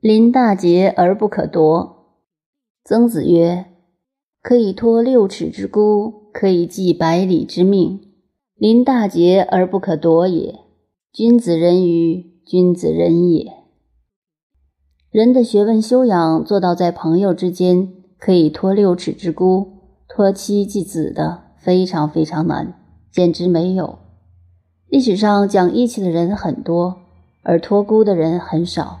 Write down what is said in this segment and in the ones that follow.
临大节而不可夺。曾子曰：“可以托六尺之孤，可以寄百里之命。临大节而不可夺也。君子人于君子人也。”人的学问修养做到在朋友之间可以托六尺之孤，托妻寄子的，非常非常难，简直没有。历史上讲义气的人很多，而托孤的人很少。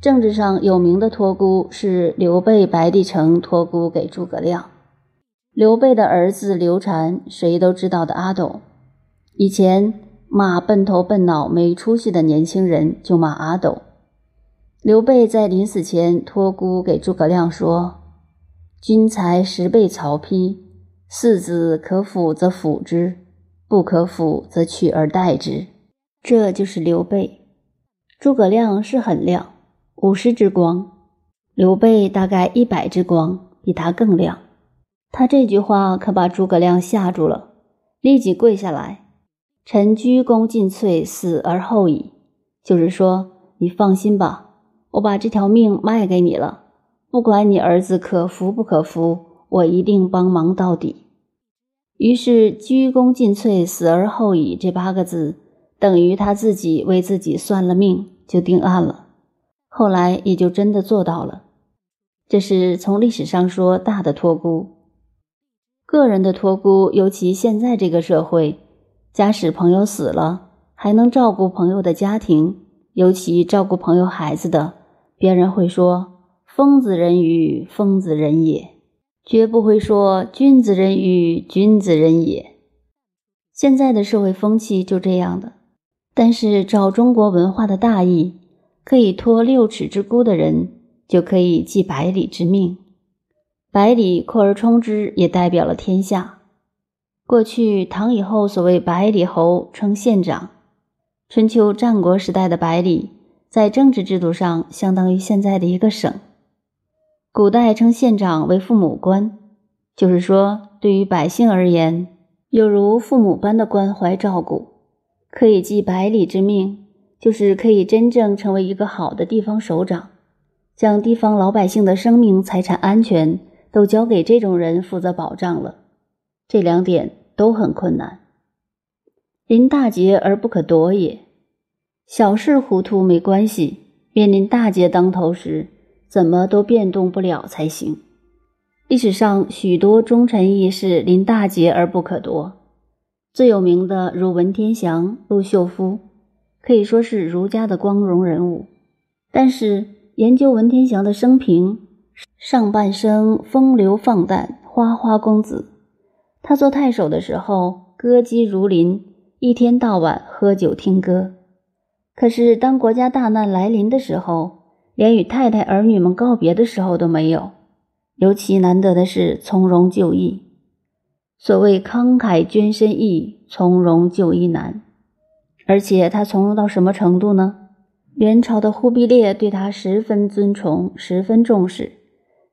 政治上有名的托孤是刘备白帝城托孤给诸葛亮。刘备的儿子刘禅，谁都知道的阿斗。以前骂笨头笨脑、没出息的年轻人，就骂阿斗。刘备在临死前托孤给诸葛亮说：“君才十倍曹丕，四子可辅则辅之，不可辅则取而代之。”这就是刘备。诸葛亮是很亮。五十之光，刘备大概一百之光，比他更亮。他这句话可把诸葛亮吓住了，立即跪下来：“臣鞠躬尽瘁，死而后已。”就是说，你放心吧，我把这条命卖给你了，不管你儿子可服不可服，我一定帮忙到底。于是，“鞠躬尽瘁，死而后已”这八个字，等于他自己为自己算了命，就定案了。后来也就真的做到了。这是从历史上说大的托孤，个人的托孤，尤其现在这个社会，假使朋友死了，还能照顾朋友的家庭，尤其照顾朋友孩子的，别人会说“疯子人与疯子人也”，绝不会说“君子人与君子人也”。现在的社会风气就这样的。但是照中国文化的大义。可以托六尺之孤的人，就可以寄百里之命。百里扩而充之，也代表了天下。过去唐以后，所谓百里侯称县长。春秋战国时代的百里，在政治制度上相当于现在的一个省。古代称县长为父母官，就是说对于百姓而言，有如父母般的关怀照顾，可以寄百里之命。就是可以真正成为一个好的地方首长，将地方老百姓的生命财产安全都交给这种人负责保障了。这两点都很困难。临大节而不可夺也。小事糊涂没关系，面临大节当头时，怎么都变动不了才行。历史上许多忠臣义士临大节而不可夺，最有名的如文天祥、陆秀夫。可以说是儒家的光荣人物，但是研究文天祥的生平，上半生风流放荡，花花公子。他做太守的时候，歌姬如林，一天到晚喝酒听歌。可是当国家大难来临的时候，连与太太儿女们告别的时候都没有。尤其难得的是从容就义。所谓慷慨捐身易，从容就义难。而且他从容到什么程度呢？元朝的忽必烈对他十分尊崇，十分重视，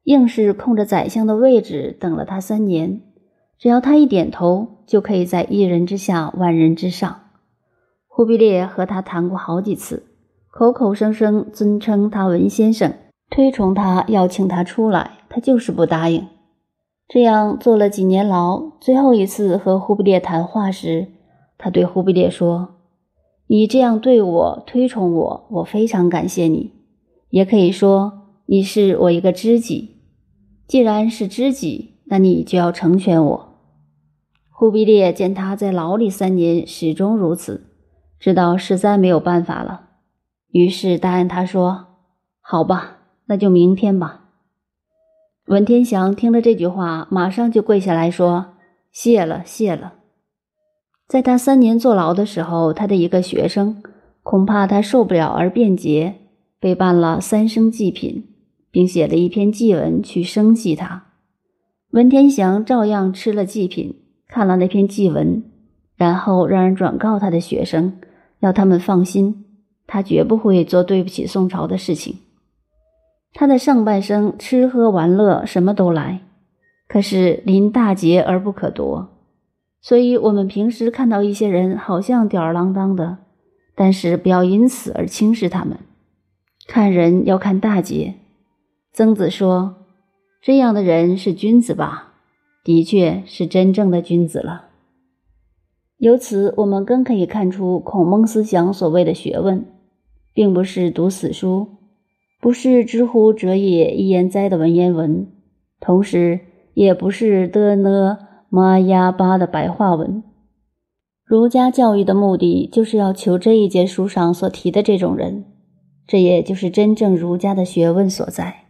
硬是空着宰相的位置等了他三年。只要他一点头，就可以在一人之下，万人之上。忽必烈和他谈过好几次，口口声声尊称他文先生，推崇他，要请他出来，他就是不答应。这样坐了几年牢，最后一次和忽必烈谈话时，他对忽必烈说。你这样对我推崇我，我非常感谢你。也可以说你是我一个知己。既然是知己，那你就要成全我。忽必烈见他在牢里三年始终如此，知道实在没有办法了，于是答应他说：“好吧，那就明天吧。”文天祥听了这句话，马上就跪下来说：“谢了，谢了。”在他三年坐牢的时候，他的一个学生恐怕他受不了而辩解，被办了三生祭品，并写了一篇祭文去生祭他。文天祥照样吃了祭品，看了那篇祭文，然后让人转告他的学生，要他们放心，他绝不会做对不起宋朝的事情。他的上半生吃喝玩乐什么都来，可是临大节而不可夺。所以，我们平时看到一些人好像吊儿郎当的，但是不要因此而轻视他们。看人要看大节。曾子说：“这样的人是君子吧？的确是真正的君子了。”由此，我们更可以看出孔孟思想所谓的学问，并不是读死书，不是知乎者也一言哉的文言文，同时也不是的呢妈呀巴的白话文。儒家教育的目的，就是要求这一节书上所提的这种人。这也就是真正儒家的学问所在。